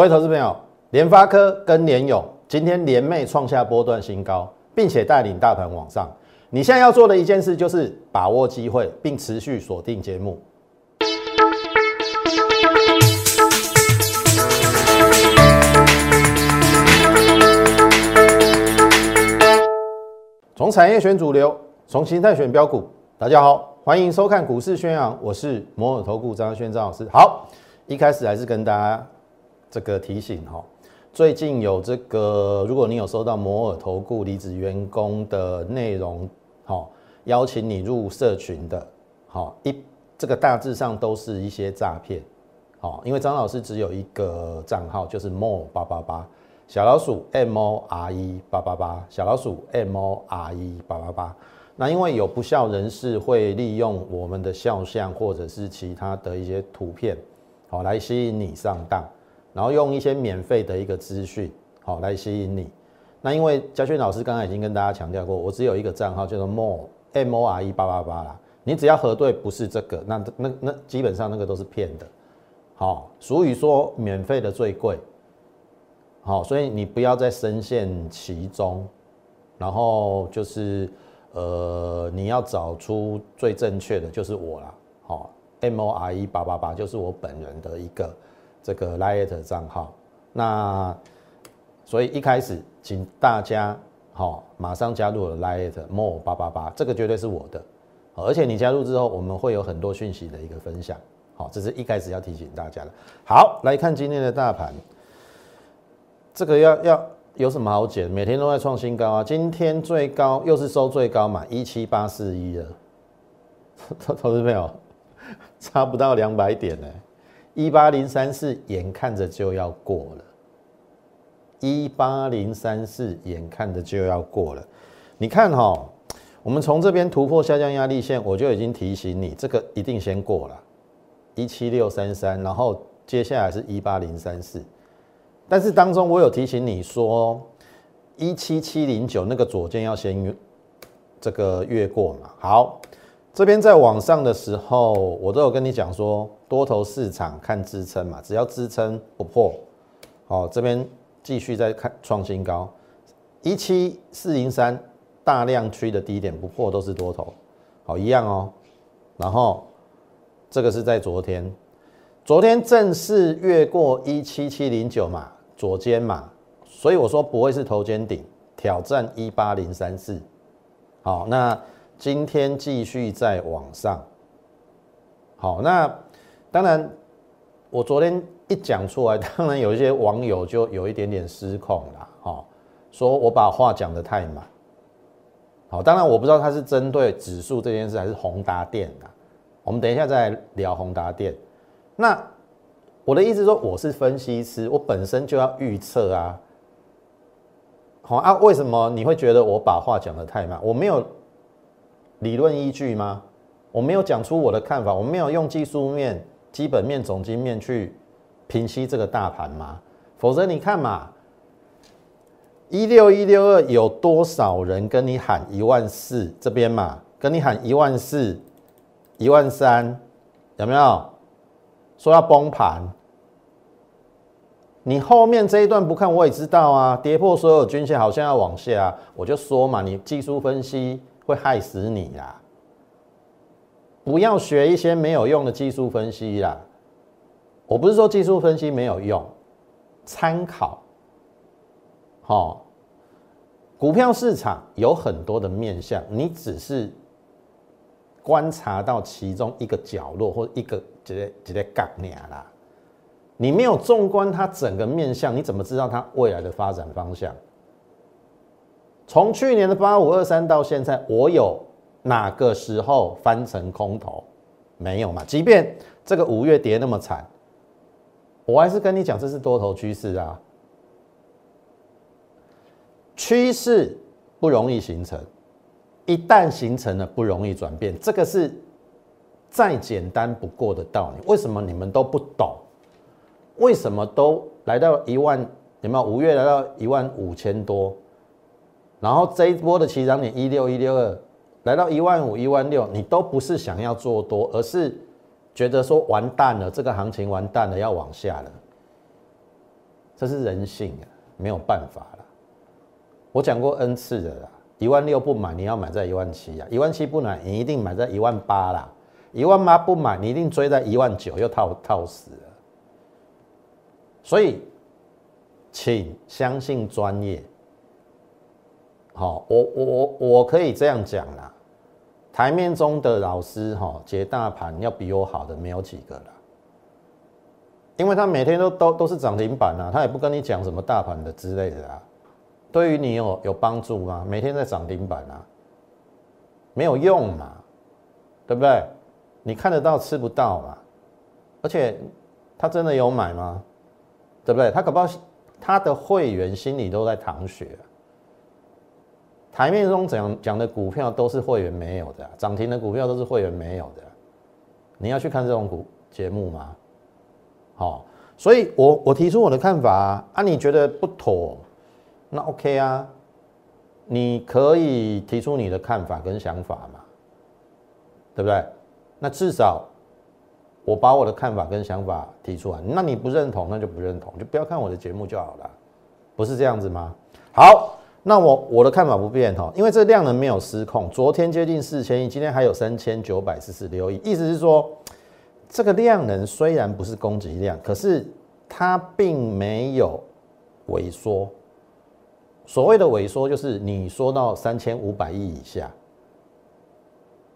各位投资朋友，联发科跟联勇今天联袂创下波段新高，并且带领大盘往上。你现在要做的一件事就是把握机会，并持续锁定节目。从产业选主流，从形态选标股。大家好，欢迎收看股市宣扬，我是摩尔投顾张轩张老师。好，一开始还是跟大家这个提醒哈，最近有这个，如果你有收到摩尔投顾离职员工的内容，好，邀请你入社群的，好一这个大致上都是一些诈骗，好，因为张老师只有一个账号，就是 more 八八八。小老鼠 M O R E 八八八，小老鼠 M O R E 八八八。那因为有不孝人士会利用我们的肖像或者是其他的一些图片，好来吸引你上当，然后用一些免费的一个资讯，好来吸引你。那因为嘉轩老师刚刚已经跟大家强调过，我只有一个账号叫做 More M O R E 八八八啦。你只要核对不是这个，那那那基本上那个都是骗的。好，俗语说免费的最贵。好，所以你不要再深陷其中，然后就是呃，你要找出最正确的，就是我啦。好，M O R E 八八八就是我本人的一个这个 Light 账号。那所以一开始，请大家好，马上加入了 Light More 八八八，这个绝对是我的。而且你加入之后，我们会有很多讯息的一个分享。好，这是一开始要提醒大家的。好，来看今天的大盘。这个要要有什么好解？每天都在创新高啊！今天最高又是收最高嘛，一七八四一了。投资朋友，差不到两百点呢，一八零三四眼看着就要过了，一八零三四眼看着就要过了。你看哈，我们从这边突破下降压力线，我就已经提醒你，这个一定先过了，一七六三三，然后接下来是一八零三四。但是当中我有提醒你说，一七七零九那个左肩要先这个越过嘛。好，这边在往上的时候，我都有跟你讲说，多头市场看支撑嘛，只要支撑不破，好，这边继续在看创新高，一七四零三大量区的低点不破都是多头，好一样哦。然后这个是在昨天，昨天正式越过一七七零九嘛。左肩嘛，所以我说不会是头肩顶挑战一八零三四，好，那今天继续在往上，好，那当然我昨天一讲出来，当然有一些网友就有一点点失控了，哈，说我把话讲得太满，好，当然我不知道他是针对指数这件事还是宏达电的，我们等一下再聊宏达电，那。我的意思说，我是分析师，我本身就要预测啊。好啊，为什么你会觉得我把话讲得太慢？我没有理论依据吗？我没有讲出我的看法，我没有用技术面、基本面、总经面去平息这个大盘吗？否则你看嘛，一六一六二有多少人跟你喊一万四这边嘛？跟你喊一万四、一万三，有没有？说要崩盘，你后面这一段不看我也知道啊，跌破所有均线好像要往下，我就说嘛，你技术分析会害死你啦，不要学一些没有用的技术分析啦。我不是说技术分析没有用，参考，好，股票市场有很多的面向，你只是。观察到其中一个角落或者一个直接直接杠念啦，你没有纵观它整个面相，你怎么知道它未来的发展方向？从去年的八五二三到现在，我有哪个时候翻成空头？没有嘛？即便这个五月跌那么惨，我还是跟你讲，这是多头趋势啊，趋势不容易形成。一旦形成了，不容易转变，这个是再简单不过的道理。为什么你们都不懂？为什么都来到一万？有没有五月来到一万五千多？然后这一波的起涨点一六一六二，来到一万五一万六，你都不是想要做多，而是觉得说完蛋了，这个行情完蛋了，要往下了。这是人性啊，没有办法了。我讲过 N 次的啦，一万六不买，你要买在一万七啊；一万七不买，你一定买在一万八啦；一万八不买，你一定追在一万九，又套套死了。所以，请相信专业。好，我我我我可以这样讲啦，台面中的老师哈，解大盘要比我好的没有几个了。因为他每天都都都是涨停板啊，他也不跟你讲什么大盘的之类的啊，对于你有有帮助吗？每天在涨停板啊，没有用嘛，对不对？你看得到吃不到嘛，而且他真的有买吗？对不对？他搞不好他的会员心里都在淌血。台面中讲讲的股票都是会员没有的，涨停的股票都是会员没有的，你要去看这种股节目吗？好，所以我我提出我的看法啊，啊，你觉得不妥，那 OK 啊，你可以提出你的看法跟想法嘛，对不对？那至少我把我的看法跟想法提出来，那你不认同那就不认同，就不要看我的节目就好了，不是这样子吗？好，那我我的看法不变哈，因为这量能没有失控，昨天接近四千亿，今天还有三千九百四十六亿，意思是说。这个量能虽然不是供给量，可是它并没有萎缩。所谓的萎缩，就是你说到三千五百亿以下，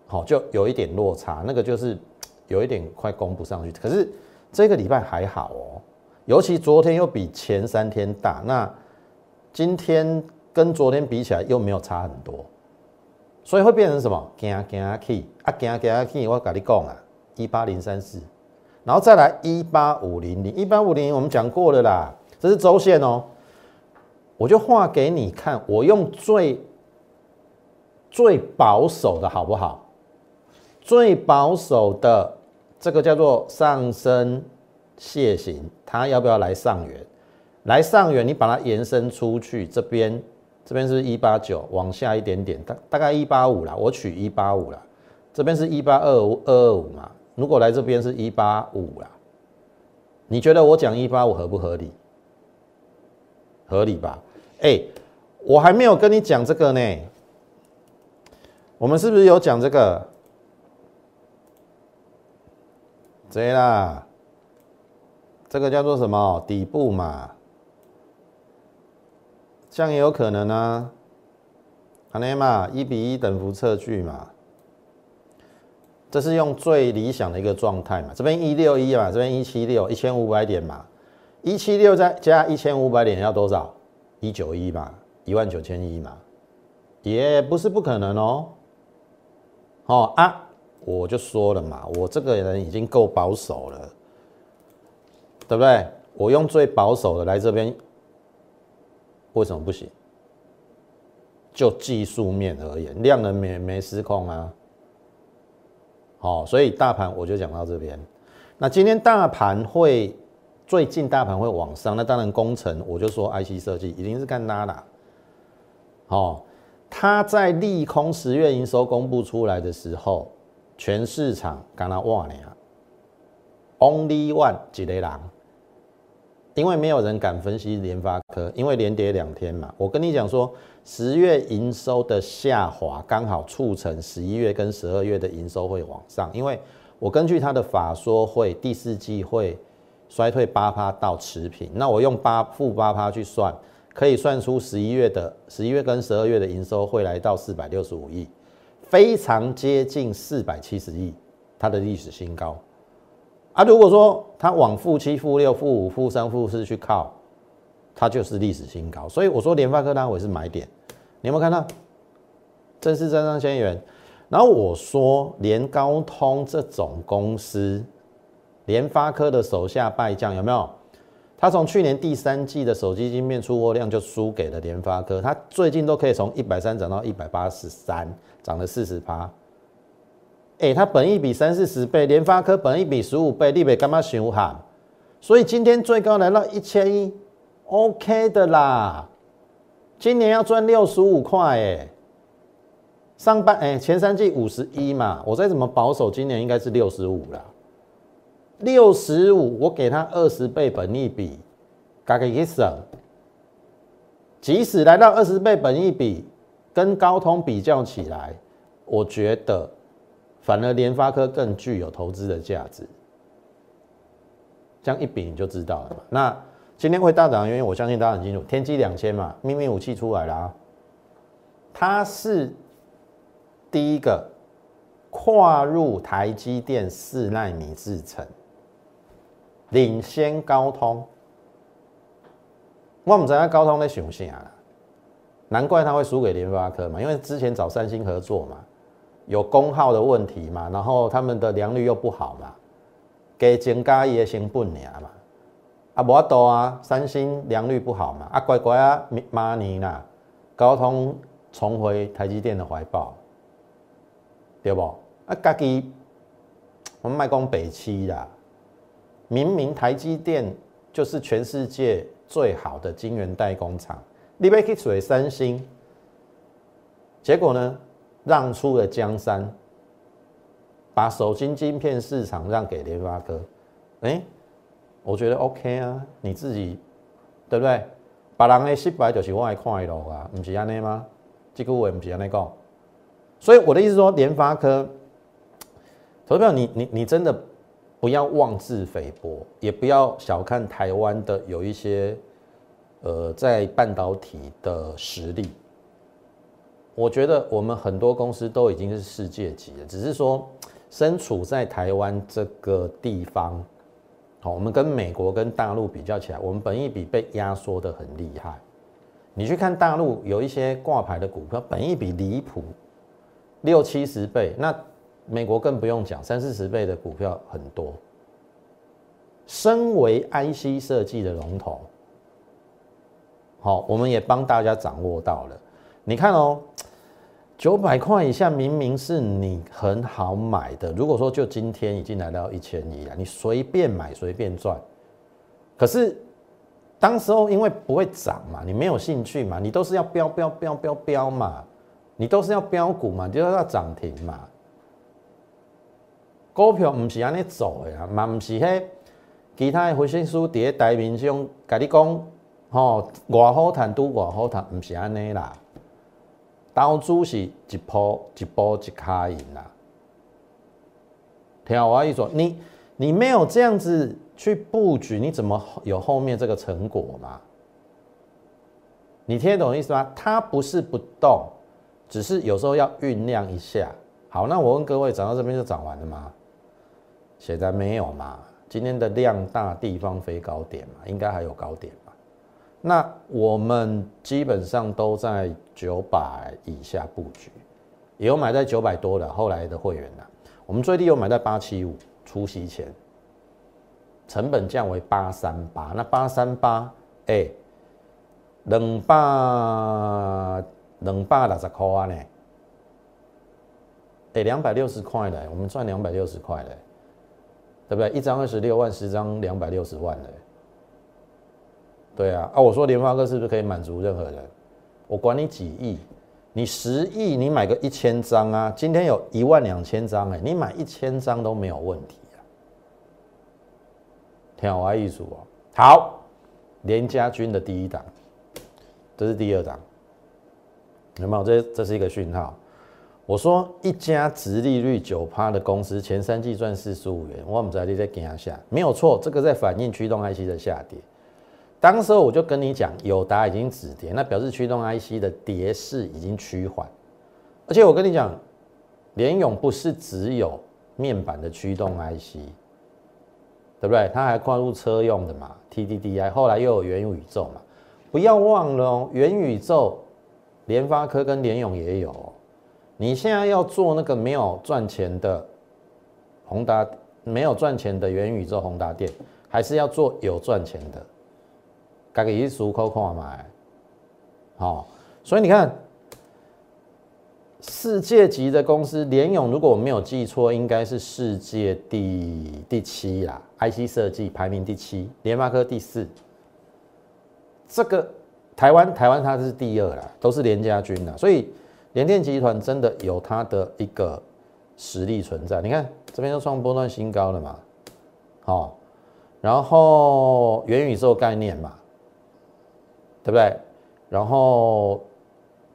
好，就有一点落差，那个就是 有一点快攻不上去。可是这个礼拜还好哦，尤其昨天又比前三天大，那今天跟昨天比起来又没有差很多，所以会变成什么？惊惊气啊，惊惊气！我跟你讲啊。一八零三四，然后再来一八五零零，一八五零我们讲过了啦，这是周线哦，我就画给你看，我用最最保守的好不好？最保守的这个叫做上升楔形，它要不要来上缘？来上缘，你把它延伸出去，这边这边是一八九，往下一点点，大大概一八五啦，我取一八五啦，这边是一八二五二二五嘛。如果来这边是一八五啦，你觉得我讲一八五合不合理？合理吧？哎，我还没有跟你讲这个呢。我们是不是有讲这个？对啦，这个叫做什么底部嘛？这样也有可能啊。好嘞嘛，一比一等幅测距嘛。这是用最理想的一个状态嘛？这边一六一嘛，这边一七六，一千五百点嘛，一七六再加一千五百点要多少？一九一嘛，一万九千一嘛，也不是不可能哦。哦啊，我就说了嘛，我这个人已经够保守了，对不对？我用最保守的来这边，为什么不行？就技术面而言，量能没没失控啊。哦，所以大盘我就讲到这边。那今天大盘会最近大盘会往上，那当然工程我就说 IC 设计一定是干拉啦。哦，它在利空十月营收公布出来的时候，全市场干拉哇呢，Only One 几雷狼。因为没有人敢分析联发科，因为连跌两天嘛。我跟你讲说，十月营收的下滑刚好促成十一月跟十二月的营收会往上。因为我根据他的法说会，第四季会衰退八趴到持平。那我用八负八趴去算，可以算出十一月的十一月跟十二月的营收会来到四百六十五亿，非常接近四百七十亿，它的历史新高。啊，如果说它往负七、负六、负五、负三、负四去靠，它就是历史新高。所以我说联发科单位是买点，你有没有看到？正式站上千元。然后我说联高通这种公司，联发科的手下败将有没有？他从去年第三季的手机晶片出货量就输给了联发科，他最近都可以从一百三涨到一百八十三，涨了四十趴。哎，它本一比三四十倍，联发科本一比十五倍，立北干嘛熊喊？所以今天最高来到一千一，OK 的啦。今年要赚六十五块，哎，上半哎前三季五十一嘛，我再怎么保守，今年应该是六十五啦。六十五，我给他二十倍本一比，嘎个一省，即使来到二十倍本一比，跟高通比较起来，我觉得反而联发科更具有投资的价值。这样一比你就知道了嘛。那今天会大涨的原因，我相信大家很清楚，天玑两千嘛，秘密武器出来了啊，它是第一个跨入台积电四纳米制程，领先高通。我们知道高通在想啥啦，难怪他会输给联发科嘛，因为之前找三星合作嘛，有功耗的问题嘛，然后他们的良率又不好嘛，给增加伊的成本尔嘛，啊无多啊，三星良率不好嘛，啊乖乖啊，马尼啦，高通重回台积电的怀抱，对不？啊家己我们卖讲北七啦，明明台积电就是全世界。最好的晶圆代工厂，你要去水三星，结果呢，让出了江山，把手机晶片市场让给联发科，哎，我觉得 OK 啊，你自己对不对？别人的失败就是我的快乐啊，不是安尼吗？这个我不是安尼讲，所以我的意思说，联发科，投票你你你真的。不要妄自菲薄，也不要小看台湾的有一些，呃，在半导体的实力。我觉得我们很多公司都已经是世界级了，只是说身处在台湾这个地方，好，我们跟美国跟大陆比较起来，我们本益比被压缩的很厉害。你去看大陆有一些挂牌的股票，本益比离谱，六七十倍，那。美国更不用讲，三四十倍的股票很多。身为 IC 设计的龙头，好，我们也帮大家掌握到了。你看哦，九百块以下明明是你很好买的。如果说就今天已经来到一千一了，你随便买随便赚。可是当时候因为不会涨嘛，你没有兴趣嘛，你都是要标标标标标嘛，你都是要标股嘛，就要涨停嘛。股票唔是安尼走的啊，嘛唔是迄其他的分析师伫台面上甲你讲，吼，外好赚拄外好谈，唔是安尼啦。投资是一波一波一卡赢啦。听我意思，你你没有这样子去布局，你怎么有后面这个成果嘛？你听得懂意思吗？它不是不动，只是有时候要酝酿一下。好，那我问各位，涨到这边就涨完了吗？现在没有嘛？今天的量大，地方飞高点嘛，应该还有高点？那我们基本上都在九百以下布局，也有买在九百多的，后来的会员呢，我们最低有买在八七五，除夕前，成本降为八三八，那八三八，哎，两百两百六十块啊呢？哎，两百六十块嘞，我们赚两百六十块嘞。对不对？一张二十六万，十张两百六十万嘞。对啊，啊，我说联发科是不是可以满足任何人？我管你几亿，你十亿，你买个一千张啊？今天有一万两千张哎，你买一千张都没有问题啊。天华艺术哦，好，连家军的第一档，这是第二档，有没有？这这是一个讯号。我说一家直利率九趴的公司，前三季赚四十五元，我们在你在给他下，没有错，这个在反映驱动 IC 的下跌。当时候我就跟你讲，友达已经止跌，那表示驱动 IC 的跌势已经趋缓。而且我跟你讲，联永不是只有面板的驱动 IC，对不对？它还跨入车用的嘛，TDDI，后来又有元宇宙嘛，不要忘了哦，元宇宙，联发科跟联永也有。你现在要做那个没有赚钱的宏达，没有赚钱的元宇宙宏达店，还是要做有赚钱的？改个一俗扣扣买，好，所以你看，世界级的公司联咏，如果我没有记错，应该是世界第第七啦，IC 设计排名第七，联发科第四，这个台湾台湾它是第二啦，都是联家军啦，所以。联电集团真的有它的一个实力存在，你看这边又创波段新高了嘛，好，然后元宇宙概念嘛，对不对？然后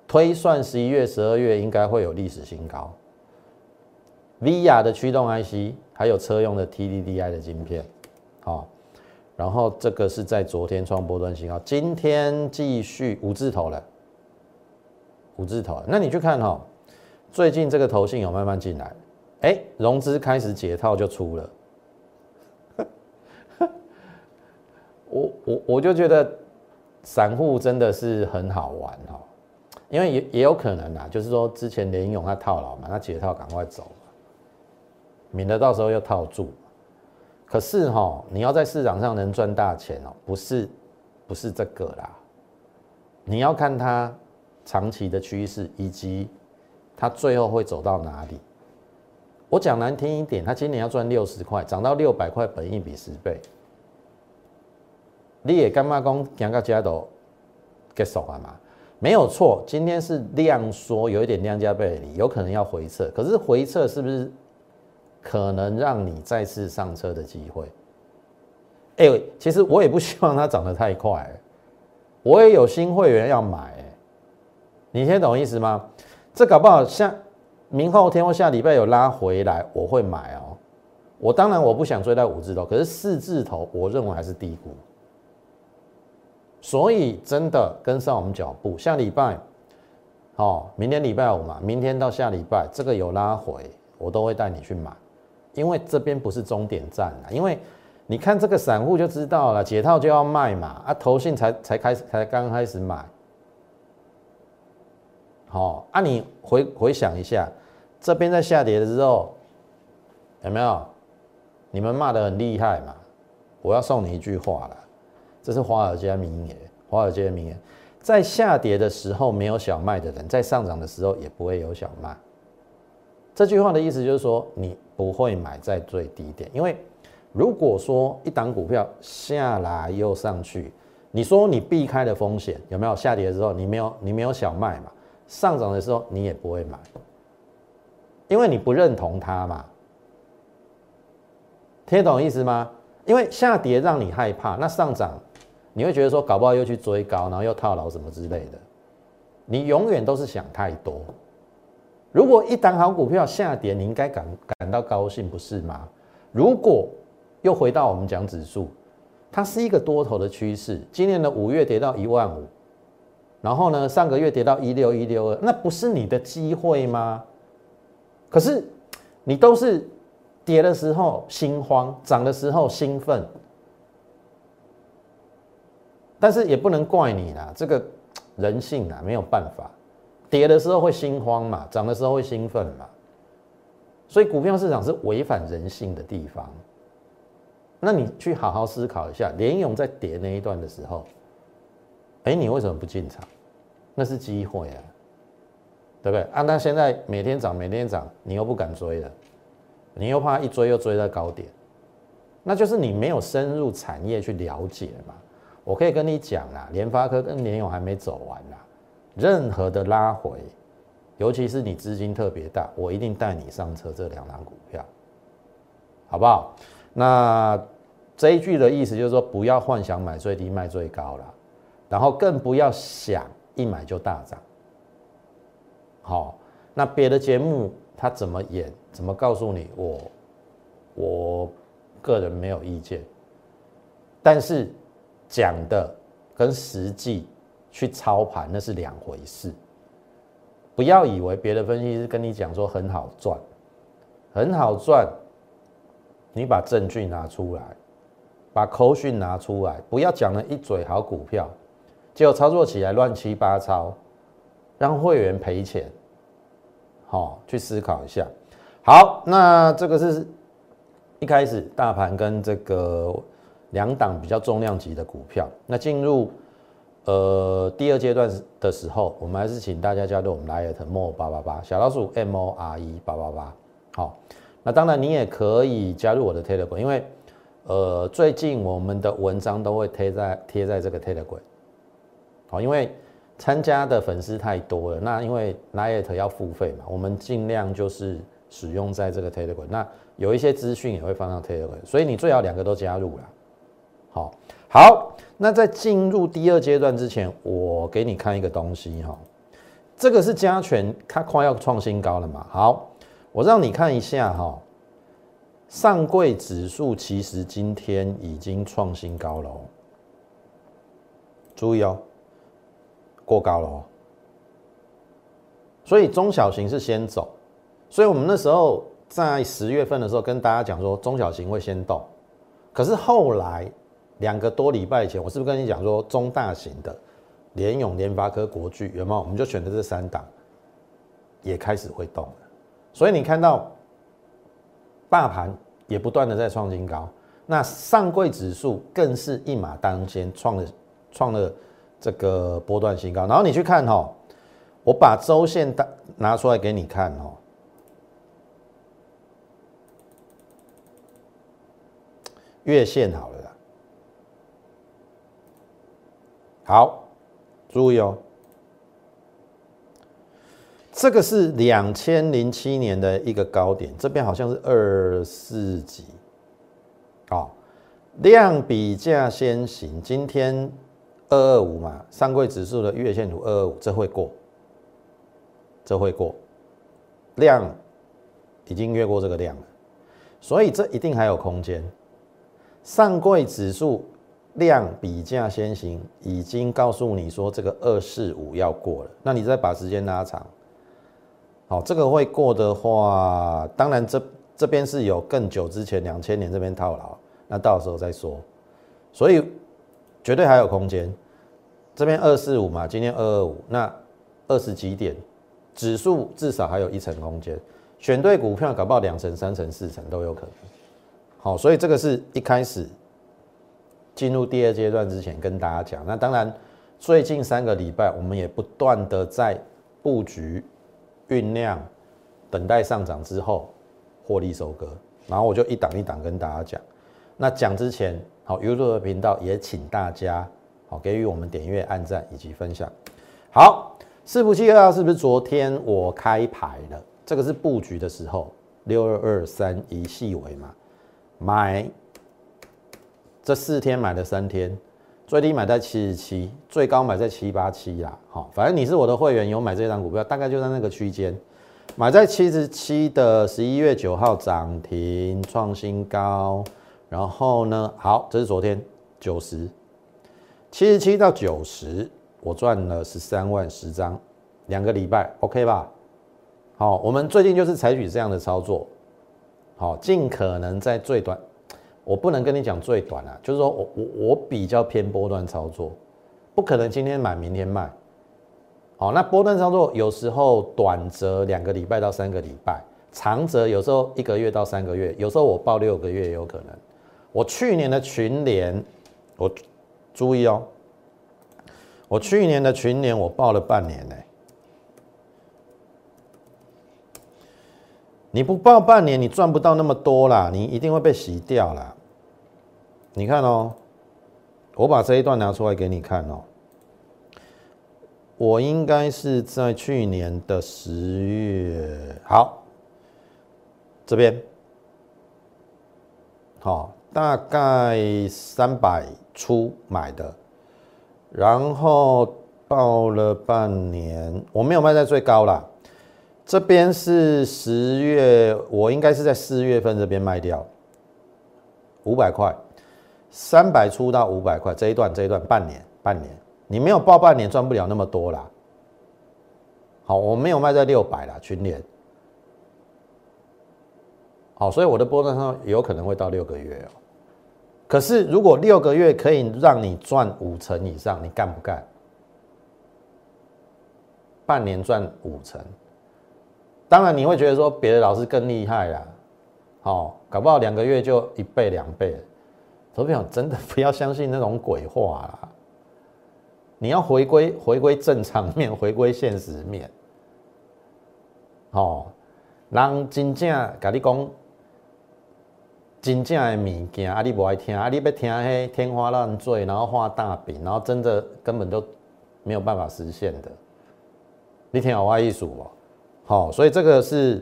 推算十一月、十二月应该会有历史新高。VIA 的驱动 IC，还有车用的 TDDI 的晶片，好，然后这个是在昨天创波段新高，今天继续五字头了，五字头。那你去看哈，最近这个头信有慢慢进来，哎，融资开始解套就出了，我我我就觉得散户真的是很好玩哦，因为也也有可能啊，就是说之前联勇他套牢嘛，他解套赶快走。免得到时候又套住，可是哈，你要在市场上能赚大钱哦，不是，不是这个啦，你要看它长期的趋势以及它最后会走到哪里。我讲难听一点，它今年要赚六十块，涨到六百块，本益比十倍，你也干嘛讲讲到家都结束了嘛？没有错，今天是量缩，有一点量价背离，有可能要回撤，可是回撤是不是？可能让你再次上车的机会。哎，其实我也不希望它涨得太快，我也有新会员要买，你听懂意思吗？这搞不好像明后天或下礼拜有拉回来，我会买哦。我当然我不想追到五字头，可是四字头我认为还是低估。所以真的跟上我们脚步，下礼拜，好，明天礼拜五嘛，明天到下礼拜这个有拉回，我都会带你去买。因为这边不是终点站啊，因为你看这个散户就知道了，解套就要卖嘛，啊，投信才才开始才刚开始买，好，啊，你回回想一下，这边在下跌的时候，有没有？你们骂的很厉害嘛？我要送你一句话了，这是华尔街名言，华尔街名言，在下跌的时候没有小卖的人，在上涨的时候也不会有小卖。这句话的意思就是说，你不会买在最低点，因为如果说一档股票下来又上去，你说你避开的风险有没有？下跌的时候你没有，你没有小卖嘛？上涨的时候你也不会买，因为你不认同它嘛？听懂意思吗？因为下跌让你害怕，那上涨你会觉得说搞不好又去追高，然后又套牢什么之类的，你永远都是想太多。如果一档好股票下跌，你应该感感到高兴，不是吗？如果又回到我们讲指数，它是一个多头的趋势。今年的五月跌到一万五，然后呢，上个月跌到一六一六二，那不是你的机会吗？可是你都是跌的时候心慌，涨的时候兴奋，但是也不能怪你啦，这个人性啊，没有办法。跌的时候会心慌嘛，涨的时候会兴奋嘛，所以股票市场是违反人性的地方。那你去好好思考一下，联勇在跌那一段的时候，哎，你为什么不进场？那是机会啊，对不对？啊，那现在每天涨，每天涨，你又不敢追了，你又怕一追又追在高点，那就是你没有深入产业去了解嘛。我可以跟你讲啦，联发科跟联勇还没走完啦。任何的拉回，尤其是你资金特别大，我一定带你上车这两档股票，好不好？那这一句的意思就是说，不要幻想买最低卖最高了，然后更不要想一买就大涨。好，那别的节目他怎么演，怎么告诉你，我我个人没有意见，但是讲的跟实际。去操盘那是两回事，不要以为别的分析师跟你讲说很好赚，很好赚，你把证据拿出来，把口讯拿出来，不要讲了一嘴好股票，结果操作起来乱七八糟，让会员赔钱，好去思考一下。好，那这个是一开始大盘跟这个两档比较重量级的股票，那进入。呃，第二阶段的时候，我们还是请大家加入我们 Light More 八八八小老鼠 M O R E 八八八。好，那当然你也可以加入我的 Telegram，因为呃最近我们的文章都会贴在贴在这个 Telegram。好，因为参加的粉丝太多了，那因为 Lite 要付费嘛，我们尽量就是使用在这个 Telegram。那有一些资讯也会放到 Telegram，所以你最好两个都加入了。好，好，那在进入第二阶段之前，我给你看一个东西哈，这个是加权，它快要创新高了嘛？好，我让你看一下哈，上柜指数其实今天已经创新高了哦，注意哦，过高了哦，所以中小型是先走，所以我们那时候在十月份的时候跟大家讲说，中小型会先动。可是后来两个多礼拜前，我是不是跟你讲说中大型的联永、联发科、国巨有没有？我们就选择这三档，也开始会动了。所以你看到大盘也不断的在创新高，那上柜指数更是一马当先，创了创了这个波段新高。然后你去看哈，我把周线拿拿出来给你看哦。月线好了啦，好，注意哦，这个是两千零七年的一个高点，这边好像是二四几，好，量比价先行，今天二二五嘛，上柜指数的月线图二二五，这会过，这会过，量已经越过这个量了，所以这一定还有空间。上柜指数量比价先行，已经告诉你说这个二四五要过了，那你再把时间拉长，好，这个会过的话，当然这这边是有更久之前两千年这边套牢，那到时候再说，所以绝对还有空间。这边二四五嘛，今天二二五，那二十几点，指数至少还有一层空间，选对股票搞不好两层、三层、四层都有可能。好，所以这个是一开始进入第二阶段之前跟大家讲。那当然，最近三个礼拜我们也不断的在布局、酝酿、等待上涨之后获利收割。然后我就一档一档跟大家讲。那讲之前，好，YouTube 的频道也请大家好给予我们点阅、按赞以及分享。好，四不七二二是不是昨天我开牌了？这个是布局的时候，六二二三一细尾嘛。买这四天买了三天，最低买在七十七，最高买在七八七啦。好，反正你是我的会员，有买这张股票，大概就在那个区间，买在七十七的十一月九号涨停创新高，然后呢，好，这是昨天九十七十七到九十，我赚了十三万十张，两个礼拜，OK 吧？好，我们最近就是采取这样的操作。好，尽可能在最短，我不能跟你讲最短啊，就是说我我我比较偏波段操作，不可能今天买明天卖。好，那波段操作有时候短则两个礼拜到三个礼拜，长则有时候一个月到三个月，有时候我报六个月也有可能。我去年的群联，我注意哦，我去年的群联我报了半年呢。你不报半年，你赚不到那么多啦，你一定会被洗掉啦。你看哦，我把这一段拿出来给你看哦。我应该是在去年的十月，好，这边，好，大概三百出买的，然后报了半年，我没有卖在最高啦。这边是十月，我应该是在四月份这边卖掉，五百块，三百出到五百块这一段，这一段半年，半年，你没有报半年赚不了那么多啦。好，我没有卖在六百啦，群联。好，所以我的波段上有可能会到六个月哦。可是如果六个月可以让你赚五成以上，你干不干？半年赚五成。当然你会觉得说别的老师更厉害啦，好，搞不好两个月就一倍两倍。投票真的不要相信那种鬼话啦，你要回归回归正常面，回归现实面。哦，人真正甲你讲真正的物件，啊你不爱听，啊你要听迄天花乱坠，然后画大饼，然后真的根本就没有办法实现的。你听我意思哦？好，所以这个是，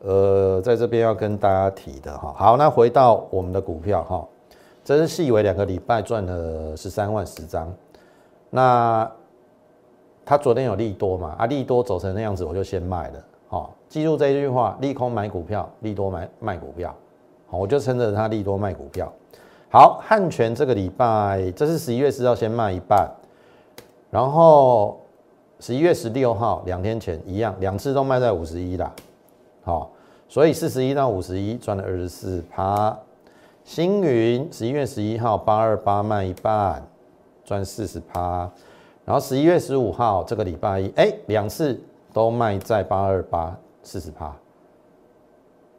呃，在这边要跟大家提的哈。好，那回到我们的股票哈，这是以为两个礼拜赚了十三万十张。那他昨天有利多嘛？啊，利多走成那样子，我就先卖了。好，记住这一句话：利空买股票，利多买卖股票。好，我就趁着他利多卖股票。好，汉泉这个礼拜，这是十一月四号先卖一半，然后十一月十六号两天前一样，两次都卖在五十一啦。好，所以四十一到五十一赚了二十四趴。星云十一月十一号八二八卖一半，赚四十趴。然后十一月十五号这个礼拜一，哎，两次都卖在八二八四十趴，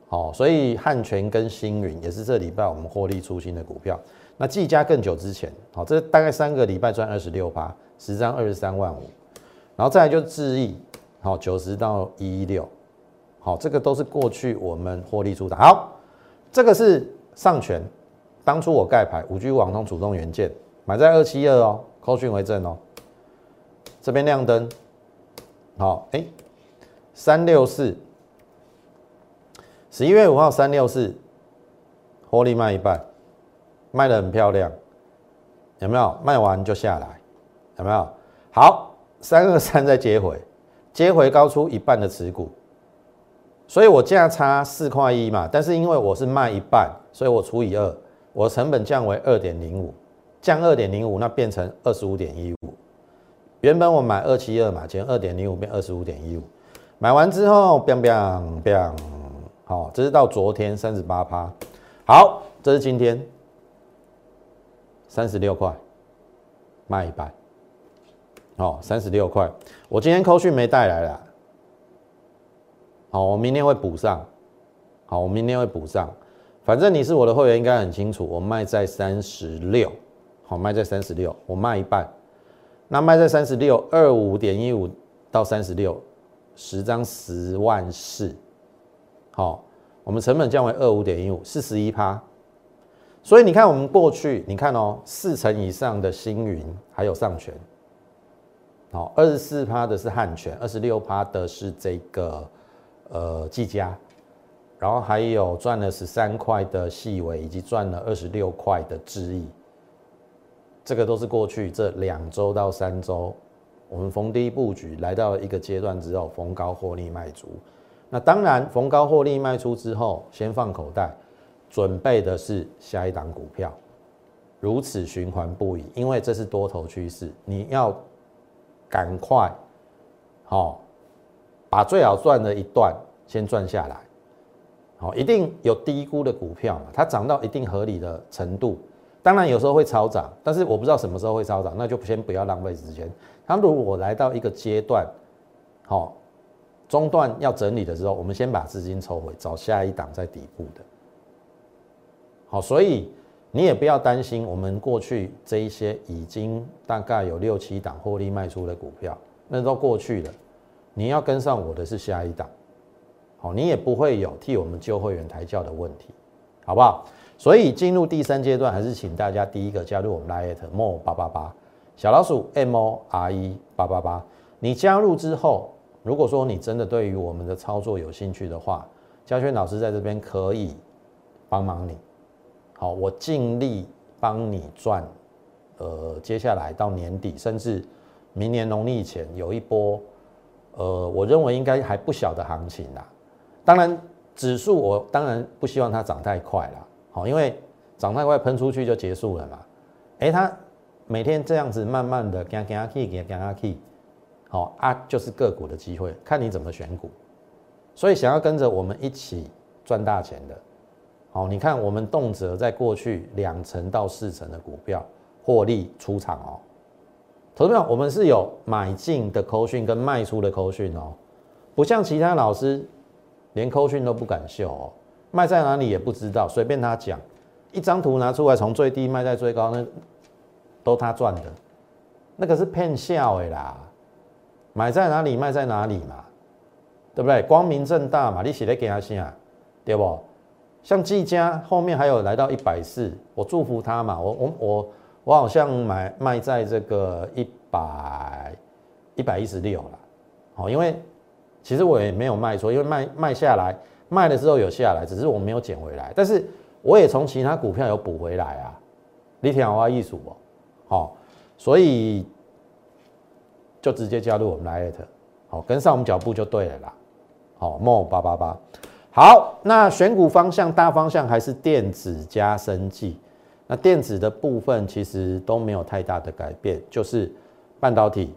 好，所以汉泉跟星云也是这礼拜我们获利出新的股票。那技嘉更久之前，好，这大概三个礼拜赚二十六趴，十张二十三万五。然后再来就智毅，好，九十到一一六，好，这个都是过去我们获利出的。好，这个是上权，当初我盖牌五 G 网通主动元件买在二七二哦，扣讯为证哦。这边亮灯，好，哎，三六四，十一月五号三六四，获利卖一半，卖的很漂亮，有没有？卖完就下来，有没有？好，三二三再接回，接回高出一半的持股，所以我价差四块一嘛，但是因为我是卖一半，所以我除以二，我成本降为二点零五，降二点零五，那变成二十五点一五。原本我买二七二嘛，减二点零五变二十五点一五，买完之后，biang biang biang，好，这是到昨天三十八趴，好，这是今天三十六块，卖一半，好，三十六块，我今天扣讯没带来了，好，我明天会补上，好，我明天会补上，反正你是我的会员，应该很清楚，我卖在三十六，好，卖在三十六，我卖一半。那卖在三十六二五点一五到三十六，十张十万四，好，我们成本降为二五点一五，四十一趴。所以你看，我们过去你看哦，四成以上的星云还有上权，好，二十四趴的是汉权，二十六趴的是这个呃技嘉，然后还有赚了十三块的细微，以及赚了二十六块的智毅。这个都是过去这两周到三周，我们逢低布局来到一个阶段之后，逢高获利卖出。那当然，逢高获利卖出之后，先放口袋，准备的是下一档股票，如此循环不已。因为这是多头趋势，你要赶快，好，把最好赚的一段先赚下来。好，一定有低估的股票嘛，它涨到一定合理的程度。当然有时候会超涨，但是我不知道什么时候会超涨，那就先不要浪费时间。它如果来到一个阶段，好中段要整理的时候，我们先把资金抽回，找下一档在底部的。好，所以你也不要担心，我们过去这一些已经大概有六七档获利卖出的股票，那都过去了。你要跟上我的是下一档，好，你也不会有替我们旧会员抬轿的问题，好不好？所以进入第三阶段，还是请大家第一个加入我们 Lite More 八八八小老鼠 M O R E 八八八。你加入之后，如果说你真的对于我们的操作有兴趣的话，嘉轩老师在这边可以帮忙你。好，我尽力帮你赚。呃，接下来到年底，甚至明年农历前有一波，呃，我认为应该还不小的行情啦。当然，指数我当然不希望它涨太快啦。好，因为涨太快喷出去就结束了嘛。哎，它每天这样子慢慢的跟跟下去，跟跟下去，好啊，就是个股的机会，看你怎么选股。所以想要跟着我们一起赚大钱的，好，你看我们动辄在过去两成到四成的股票获利出场哦。投资者，我们是有买进的扣讯跟卖出的扣讯哦，不像其他老师连扣讯都不敢秀哦。卖在哪里也不知道，随便他讲，一张图拿出来，从最低卖在最高，那都他赚的，那个是骗笑的啦。买在哪里卖在哪里嘛，对不对？光明正大嘛，你写的给他信啊，对不？像季家后面还有来到一百四，我祝福他嘛，我我我我好像买卖在这个一百一百一十六了，哦，因为其实我也没有卖错，因为卖卖下来。卖的时候有下来，只是我没有捡回来。但是我也从其他股票有补回来啊。你听我艺术哦，好，所以就直接加入我们 Lite，好，跟上我们脚步就对了啦。好，Mo 八八八，好，那选股方向大方向还是电子加生技。那电子的部分其实都没有太大的改变，就是半导体、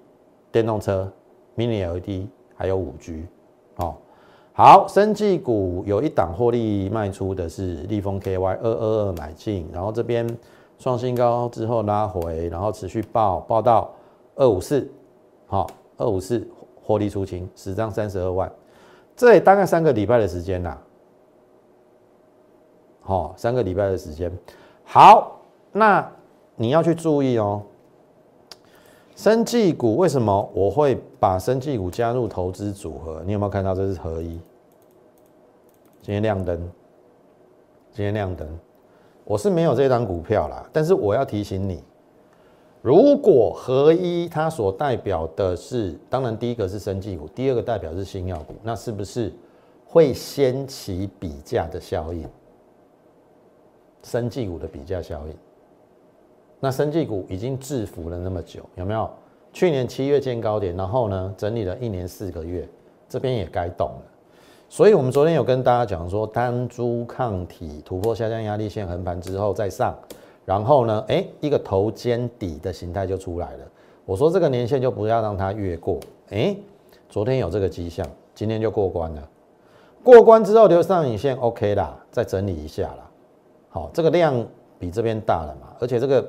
电动车、Mini LED 还有五 G。好，好，生技股有一档获利卖出的是立丰 KY 二二二买进，然后这边创新高之后拉回，然后持续报报到二五四，好，二五四获利出清，十张三十二万，这也大概三个礼拜的时间呐。好，三个礼拜的时间。好，那你要去注意哦。生技股为什么我会把生技股加入投资组合？你有没有看到这是合一？今天亮灯，今天亮灯。我是没有这张股票啦，但是我要提醒你，如果合一它所代表的是，当然第一个是生技股，第二个代表是新药股，那是不是会掀起比价的效应？生技股的比价效应，那生技股已经制服了那么久，有没有？去年七月见高点，然后呢整理了一年四个月，这边也该动了。所以我们昨天有跟大家讲说，单株抗体突破下降压力线横盘之后再上，然后呢，哎，一个头肩底的形态就出来了。我说这个年限就不要让它越过，哎，昨天有这个迹象，今天就过关了。过关之后留上影线 OK 啦，再整理一下啦。好，这个量比这边大了嘛，而且这个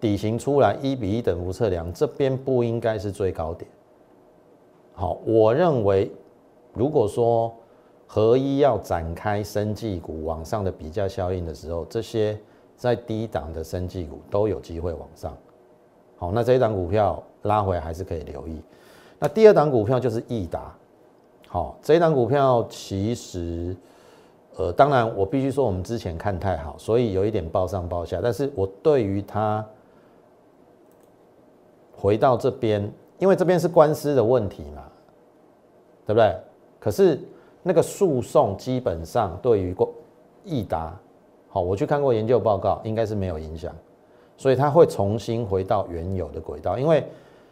底型出来一比一等幅测量，这边不应该是最高点。好，我认为如果说合一要展开生技股往上的比较效应的时候，这些在低档的生技股都有机会往上。好，那这一档股票拉回还是可以留意。那第二档股票就是易达。好，这一档股票其实。呃，当然，我必须说，我们之前看太好，所以有一点报上报下。但是我对于它回到这边，因为这边是官司的问题嘛，对不对？可是那个诉讼基本上对于过益达，好，我去看过研究报告，应该是没有影响，所以它会重新回到原有的轨道，因为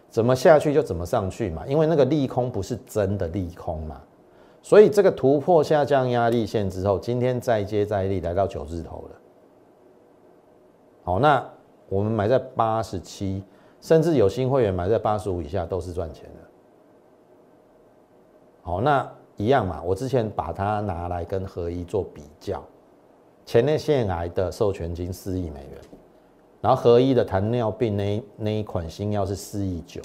怎么下去就怎么上去嘛，因为那个利空不是真的利空嘛。所以这个突破下降压力线之后，今天再接再厉，来到九字头了。好，那我们买在八十七，甚至有新会员买在八十五以下都是赚钱的。好，那一样嘛，我之前把它拿来跟合一做比较，前列腺癌的授权金四亿美元，然后合一的糖尿病那那一款新药是四亿九，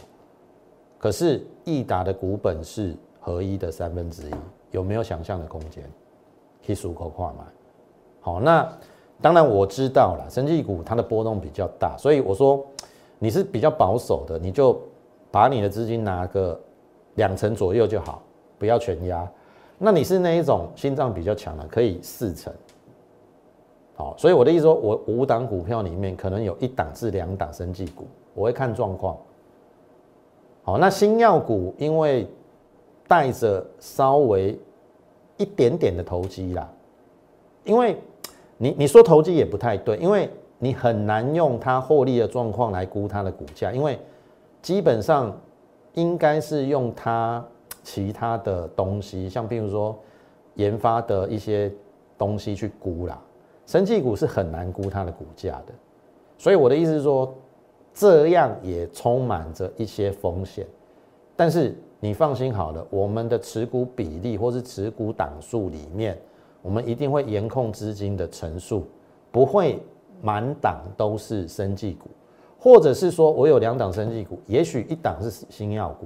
可是益达的股本是。合一的三分之一有没有想象的空间？可以数口跨买。好，那当然我知道了，生技股它的波动比较大，所以我说你是比较保守的，你就把你的资金拿个两成左右就好，不要全压。那你是那一种心脏比较强的，可以四成。好，所以我的意思说，我五档股票里面可能有一档至两档生技股，我会看状况。好，那新药股因为。带着稍微一点点的投机啦，因为 你你说投机也不太对，因为你很难用它获利的状况来估它的股价，因为基本上应该是用它其他的东西，像譬如说研发的一些东西去估啦。生技股是很难估它的股价的，所以我的意思是说，这样也充满着一些风险，但是。你放心好了，我们的持股比例或是持股档数里面，我们一定会严控资金的层数，不会满档都是生技股，或者是说我有两档生技股，也许一档是新药股，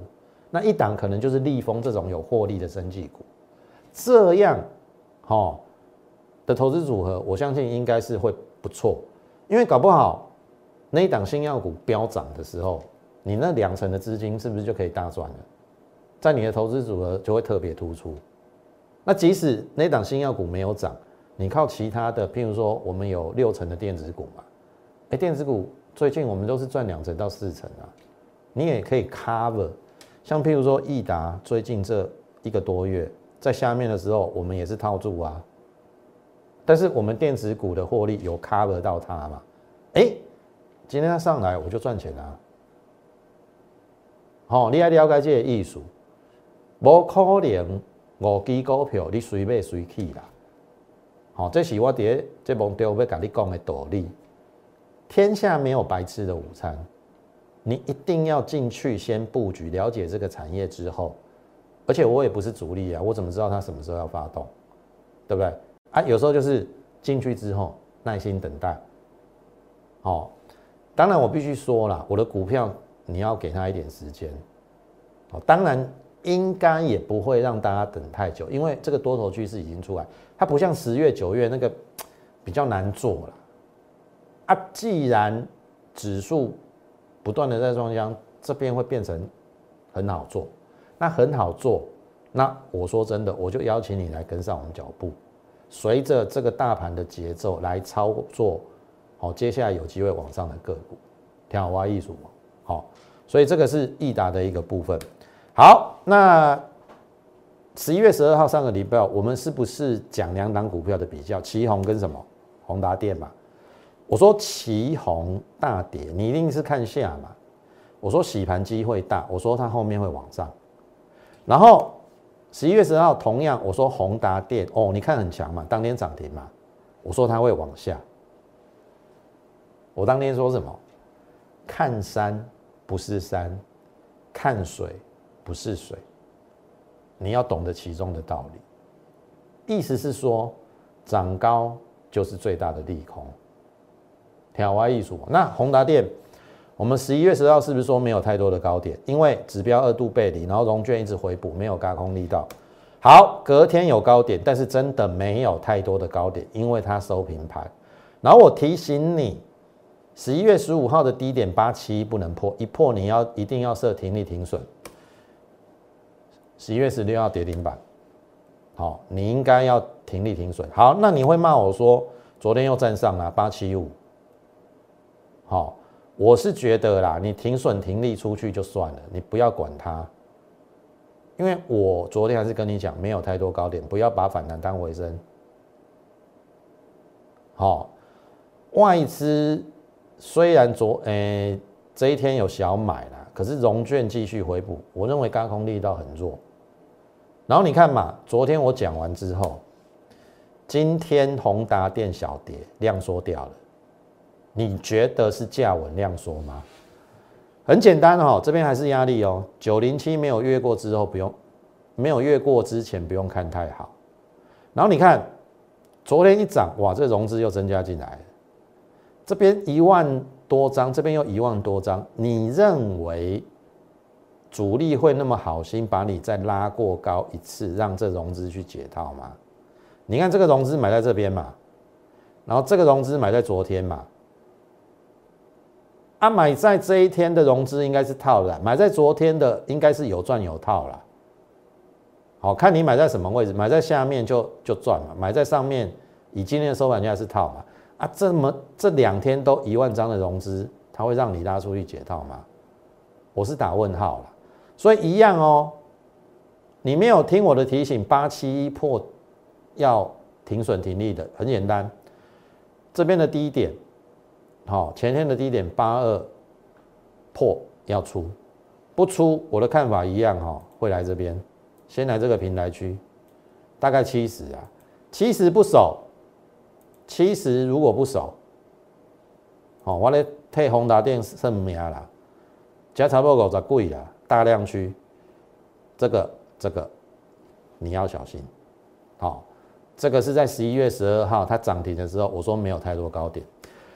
那一档可能就是利丰这种有获利的生技股，这样，哈的投资组合，我相信应该是会不错，因为搞不好那一档新药股飙涨的时候，你那两成的资金是不是就可以大赚了？在你的投资组合就会特别突出。那即使那档新药股没有涨，你靠其他的，譬如说我们有六成的电子股嘛，哎，电子股最近我们都是赚两成到四成啊，你也可以 cover。像譬如说益达最近这一个多月在下面的时候，我们也是套住啊，但是我们电子股的获利有 cover 到它嘛？哎，今天它上来我就赚钱了。好，你要了解这些艺术，无可能五支股票你随买随去啦。好，这是我伫这目中要跟你讲的道理。天下没有白吃的午餐，你一定要进去先布局，了解这个产业之后，而且我也不是主力啊，我怎么知道它什么时候要发动，对不对？啊，有时候就是进去之后耐心等待。好，当然我必须说了，我的股票你要给他一点时间。哦，当然应该也不会让大家等太久，因为这个多头趋势已经出来，它不像十月九月那个 比较难做了。啊，既然指数不断的在中央，这边会变成很好做，那很好做，那我说真的，我就邀请你来跟上我们脚步，随着这个大盘的节奏来操作，好，接下来有机会往上的个股，挺好挖艺术嘛，好，所以这个是易达的一个部分。好，那十一月十二号上个礼拜，我们是不是讲两档股票的比较？旗宏跟什么？宏达电嘛。我说旗红大跌，你一定是看下嘛？我说洗盘机会大，我说它后面会往上。然后十一月十号同样，我说宏达电哦，你看很强嘛，当天涨停嘛。我说它会往下。我当天说什么？看山不是山，看水不是水。你要懂得其中的道理。意思是说，涨高就是最大的利空。挑歪艺术，那宏达电，我们十一月十号是不是说没有太多的高点？因为指标二度背离，然后融券一直回补，没有高空力道。好，隔天有高点，但是真的没有太多的高点，因为它收平盘。然后我提醒你，十一月十五号的低点八七不能破，一破你要一定要设停利停损。十一月十六号跌停板，好，你应该要停利停损。好，那你会骂我说，昨天又站上了八七五。好，我是觉得啦，你停损停利出去就算了，你不要管它，因为我昨天还是跟你讲，没有太多高点，不要把反弹当回升。好，外资虽然昨诶这一天有小买了，可是融券继续回补，我认为高空力道很弱。然后你看嘛，昨天我讲完之后，今天宏达电小跌，量缩掉了。你觉得是价稳量缩吗？很简单哦，这边还是压力哦。九零七没有越过之后不用，没有越过之前不用看太好。然后你看，昨天一涨，哇，这融资又增加进来了。这边一万多张，这边又一万多张。你认为主力会那么好心把你再拉过高一次，让这融资去解套吗？你看这个融资买在这边嘛，然后这个融资买在昨天嘛。啊，买在这一天的融资应该是套了，买在昨天的应该是有赚有套了。好看你买在什么位置，买在下面就就赚嘛，买在上面以今天的收盘价是套嘛。啊，这么这两天都一万张的融资，它会让你拉出去解套吗？我是打问号了。所以一样哦，你没有听我的提醒，八七一破要停损停利的，很简单，这边的低点。好，前天的低点八二破要出，不出我的看法一样哈，会来这边，先来这个平台区，大概七十啊，七十不守，七十如果不守，好，我咧替宏达电算命啦，加差不多五十贵啦，大量区，这个这个你要小心，好，这个是在十一月十二号它涨停的时候，我说没有太多高点。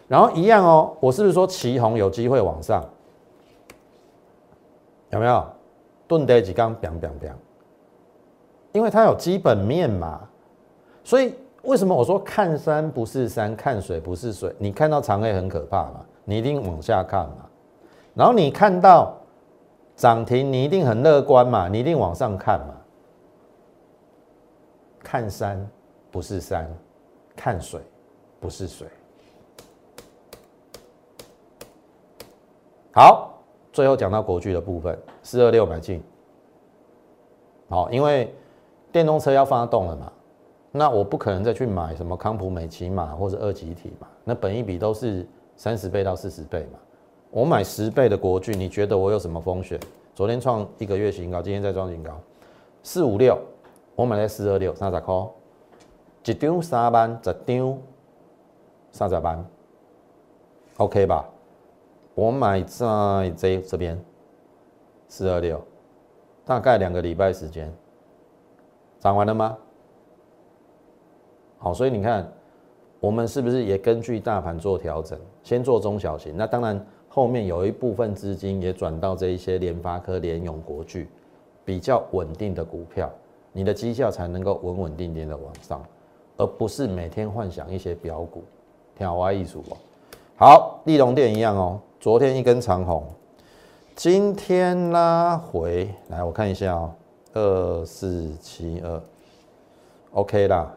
然后一样哦，我是不是说旗红有机会往上？有没有？顿跌几缸，biang biang biang，因为它有基本面嘛，所以为什么我说看山不是山，看水不是水？你看到长黑很可怕嘛，你一定往下看嘛。然后你看到涨停，你一定很乐观嘛，你一定往上看嘛。看山不是山，看水不是水。好，最后讲到国巨的部分，四二六买进。好，因为电动车要发动了嘛，那我不可能再去买什么康普美奇马或者二级体嘛，那本一笔都是三十倍到四十倍嘛。我买十倍的国巨，你觉得我有什么风险？昨天创一个月新高，今天再创新高，四五六，我买在四二六三十块，一张三万，十张三十万，OK 吧？我买在这这边四二六，大概两个礼拜时间，涨完了吗？好，所以你看，我们是不是也根据大盘做调整？先做中小型，那当然后面有一部分资金也转到这一些联发科、联永、国巨比较稳定的股票，你的绩效才能够稳稳定定的往上，而不是每天幻想一些标股，听我艺术哦。好，利隆电一样哦，昨天一根长红，今天拉回来，我看一下哦，二四七二，OK 啦。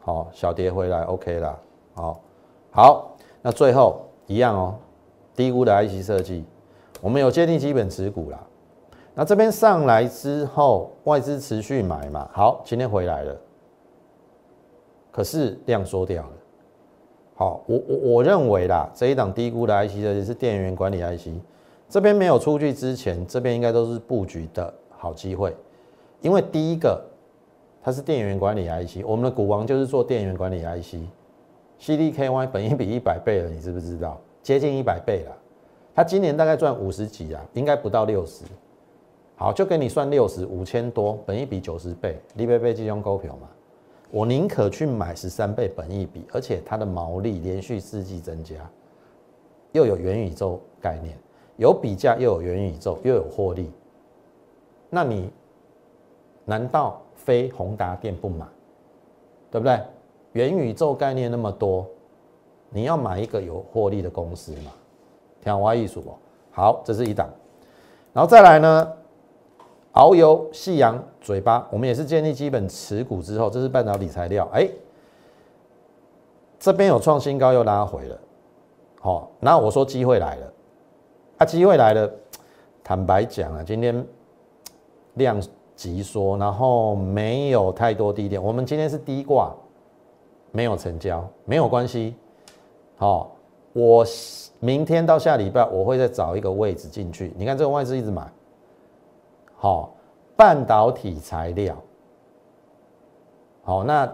好，小跌回来，OK 啦。好，好，那最后一样哦，低估的 IC 设计，我们有建立基本持股啦。那这边上来之后，外资持续买嘛。好，今天回来了，可是量缩掉了。好，我我我认为啦，这一档低估的 IC 设计是电源管理 IC，这边没有出去之前，这边应该都是布局的好机会，因为第一个。它是电源管理 IC，我们的股王就是做电源管理 IC C D K Y 本一比一百倍了，你知不知道？接近一百倍了。它今年大概赚五十几啊，应该不到六十。好，就给你算六十五千多，本一比九十倍，利贝贝金用股票嘛。我宁可去买十三倍本一比，而且它的毛利连续四季增加，又有元宇宙概念，有比价又有元宇宙又有获利，那你难道？非宏达电不买，对不对？元宇宙概念那么多，你要买一个有获利的公司嘛？天花艺术哦，好，这是一档，然后再来呢，遨游、夕阳、嘴巴，我们也是建立基本持股之后，这是半导体材料，哎，这边有创新高又拉回了，好，那我说机会来了，啊，机会来了，坦白讲啊，今天量。急缩，然后没有太多低点。我们今天是低挂，没有成交，没有关系。好，我明天到下礼拜我会再找一个位置进去。你看这个外资一直买，好，半导体材料，好，那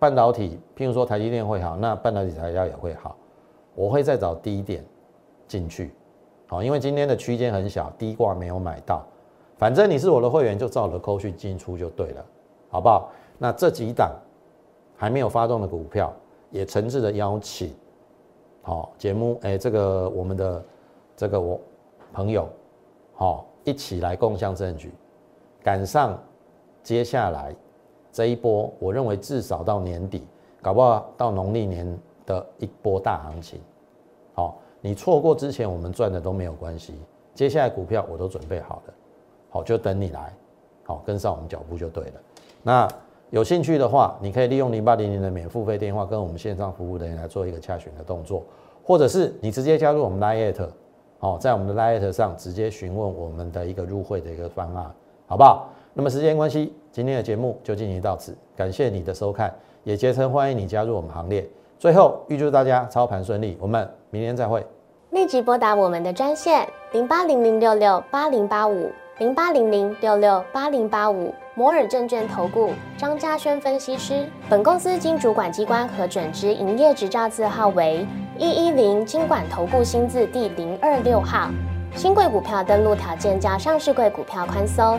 半导体，譬如说台积电会好，那半导体材料也会好。我会再找低点进去，好，因为今天的区间很小，低挂没有买到。反正你是我的会员，就照着扣去进出就对了，好不好？那这几档还没有发动的股票，也诚挚的邀请，好节目，哎，这个我们的这个我朋友，好一起来共享证据，赶上接下来这一波，我认为至少到年底，搞不好到农历年的一波大行情，好，你错过之前我们赚的都没有关系，接下来股票我都准备好了。好，就等你来，好跟上我们脚步就对了。那有兴趣的话，你可以利用零八零零的免付费电话跟我们线上服务人员来做一个洽询的动作，或者是你直接加入我们 Lite，好，在我们的 Lite 上直接询问我们的一个入会的一个方案，好不好？那么时间关系，今天的节目就进行到此，感谢你的收看，也竭诚欢迎你加入我们行列。最后预祝大家操盘顺利，我们明天再会。立即拨打我们的专线零八零零六六八零八五。零八零零六六八零八五摩尔证券投顾张嘉轩分析师，本公司经主管机关核准之营业执照字号为一一零金管投顾新字第零二六号。新贵股票登录条件较上市贵股票宽松，